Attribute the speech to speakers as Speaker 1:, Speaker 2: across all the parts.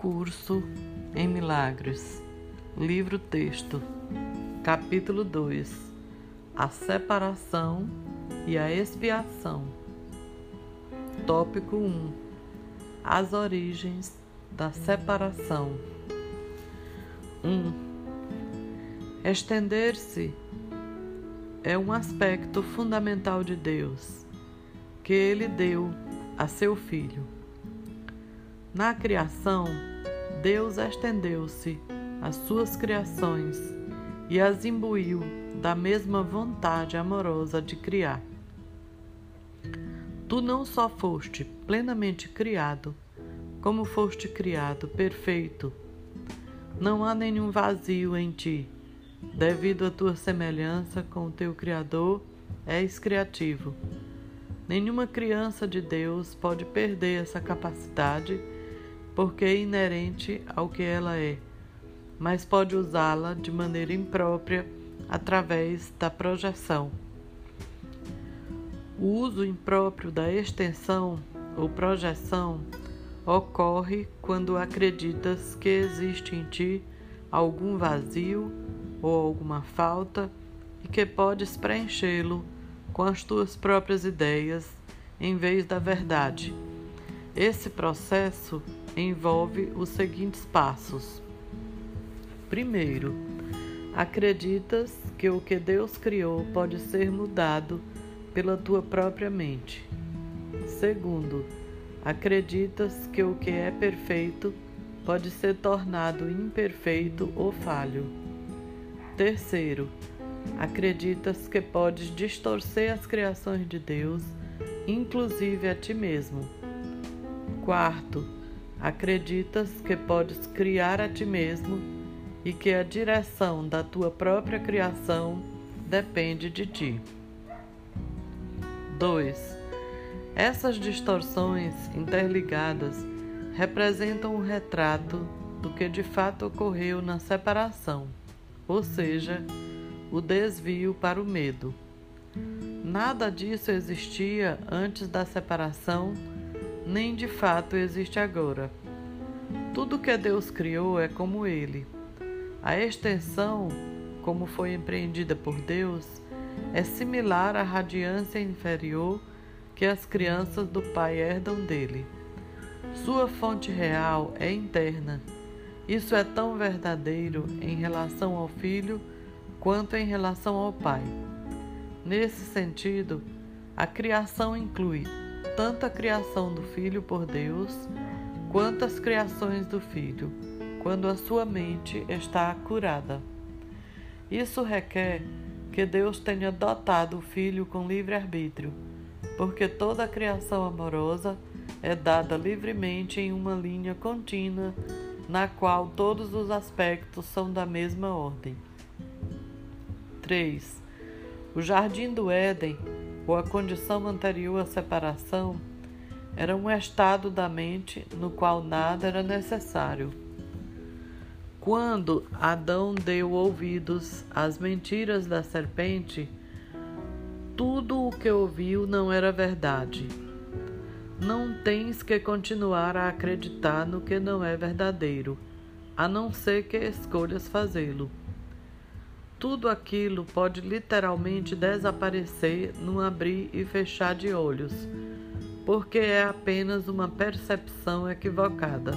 Speaker 1: curso em Milagres, livro texto, capítulo 2: A separação e a expiação. Tópico 1: As origens da separação. 1. Estender-se é um aspecto fundamental de Deus que ele deu a seu filho. Na criação, Deus estendeu-se às suas criações e as imbuiu da mesma vontade amorosa de criar. Tu não só foste plenamente criado, como foste criado perfeito. Não há nenhum vazio em ti, devido à tua semelhança com o teu Criador, és criativo. Nenhuma criança de Deus pode perder essa capacidade porque é inerente ao que ela é, mas pode usá-la de maneira imprópria através da projeção. O uso impróprio da extensão ou projeção ocorre quando acreditas que existe em ti algum vazio ou alguma falta e que podes preenchê-lo com as tuas próprias ideias em vez da verdade. Esse processo envolve os seguintes passos. Primeiro, acreditas que o que Deus criou pode ser mudado pela tua própria mente. Segundo, acreditas que o que é perfeito pode ser tornado imperfeito ou falho. Terceiro, acreditas que podes distorcer as criações de Deus, inclusive a ti mesmo. Quarto, acreditas que podes criar a ti mesmo e que a direção da tua própria criação depende de ti. 2. Essas distorções interligadas representam um retrato do que de fato ocorreu na separação, ou seja, o desvio para o medo. Nada disso existia antes da separação nem de fato existe agora. Tudo que Deus criou é como Ele. A extensão, como foi empreendida por Deus, é similar à radiância inferior que as crianças do Pai herdam dele. Sua fonte real é interna. Isso é tão verdadeiro em relação ao Filho quanto em relação ao Pai. Nesse sentido, a criação inclui tanto a criação do Filho por Deus, quanto as criações do Filho, quando a sua mente está curada. Isso requer que Deus tenha dotado o Filho com livre-arbítrio, porque toda a criação amorosa é dada livremente em uma linha contínua na qual todos os aspectos são da mesma ordem. 3. O jardim do Éden ou a condição anterior à separação, era um estado da mente no qual nada era necessário. Quando Adão deu ouvidos às mentiras da serpente, tudo o que ouviu não era verdade. Não tens que continuar a acreditar no que não é verdadeiro, a não ser que escolhas fazê-lo tudo aquilo pode literalmente desaparecer num abrir e fechar de olhos, porque é apenas uma percepção equivocada.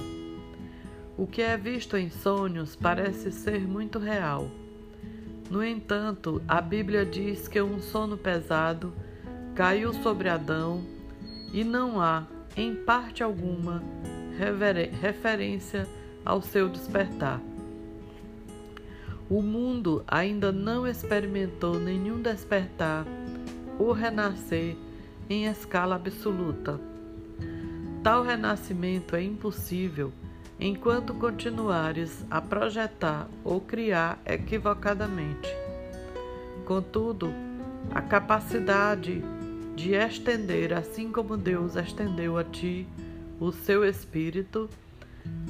Speaker 1: O que é visto em sonhos parece ser muito real. No entanto, a Bíblia diz que um sono pesado caiu sobre Adão e não há, em parte alguma, referência ao seu despertar. O mundo ainda não experimentou nenhum despertar ou renascer em escala absoluta. Tal renascimento é impossível enquanto continuares a projetar ou criar equivocadamente. Contudo, a capacidade de estender, assim como Deus estendeu a ti o seu espírito,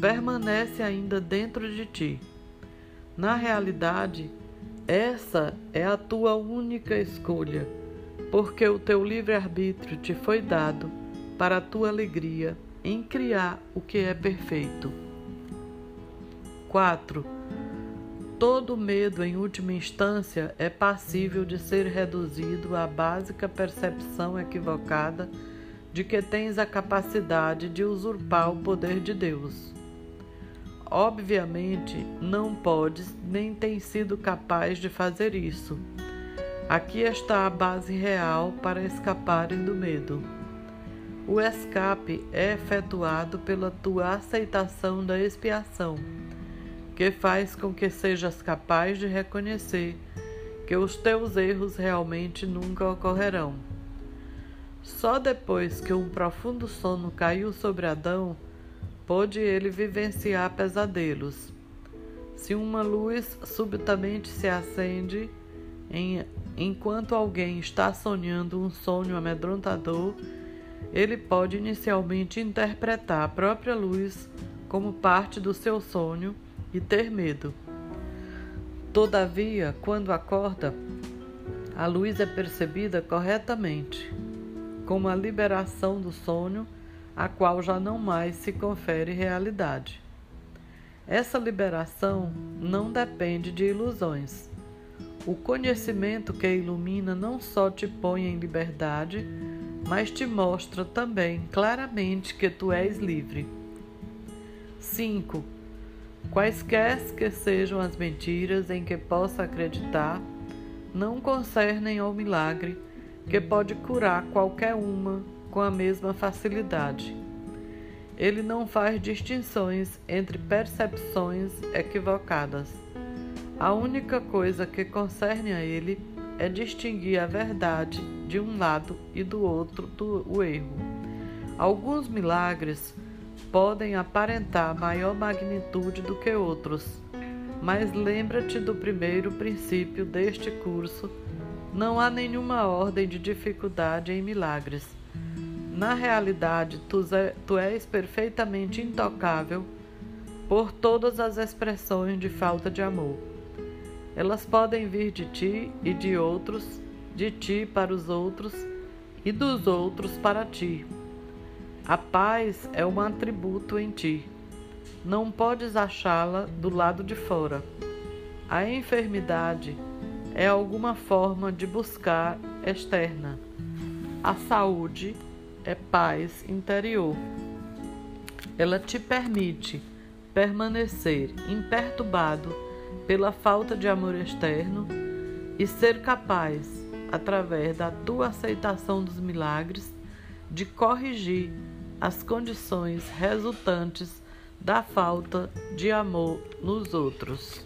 Speaker 1: permanece ainda dentro de ti. Na realidade, essa é a tua única escolha, porque o teu livre-arbítrio te foi dado para a tua alegria em criar o que é perfeito. 4. Todo medo, em última instância, é passível de ser reduzido à básica percepção equivocada de que tens a capacidade de usurpar o poder de Deus. Obviamente, não podes nem tens sido capaz de fazer isso. Aqui está a base real para escaparem do medo. O escape é efetuado pela tua aceitação da expiação que faz com que sejas capaz de reconhecer que os teus erros realmente nunca ocorrerão. Só depois que um profundo sono caiu sobre Adão, pôde ele vivenciar pesadelos. Se uma luz subitamente se acende em, enquanto alguém está sonhando um sonho amedrontador, ele pode inicialmente interpretar a própria luz como parte do seu sonho e ter medo. Todavia, quando acorda, a luz é percebida corretamente, como a liberação do sonho, a qual já não mais se confere realidade. Essa liberação não depende de ilusões. O conhecimento que ilumina não só te põe em liberdade, mas te mostra também claramente que tu és livre. 5. Quaisquer que sejam as mentiras em que possa acreditar, não concernem ao milagre que pode curar qualquer uma com a mesma facilidade. Ele não faz distinções entre percepções equivocadas. A única coisa que concerne a ele é distinguir a verdade de um lado e do outro do o erro. Alguns milagres podem aparentar maior magnitude do que outros, mas lembra-te do primeiro princípio deste curso: não há nenhuma ordem de dificuldade em milagres. Na realidade, tu, és perfeitamente intocável por todas as expressões de falta de amor. Elas podem vir de ti e de outros, de ti para os outros e dos outros para ti. A paz é um atributo em ti. Não podes achá-la do lado de fora. A enfermidade é alguma forma de buscar externa. A saúde é paz interior. Ela te permite permanecer imperturbado pela falta de amor externo e ser capaz, através da tua aceitação dos milagres, de corrigir as condições resultantes da falta de amor nos outros.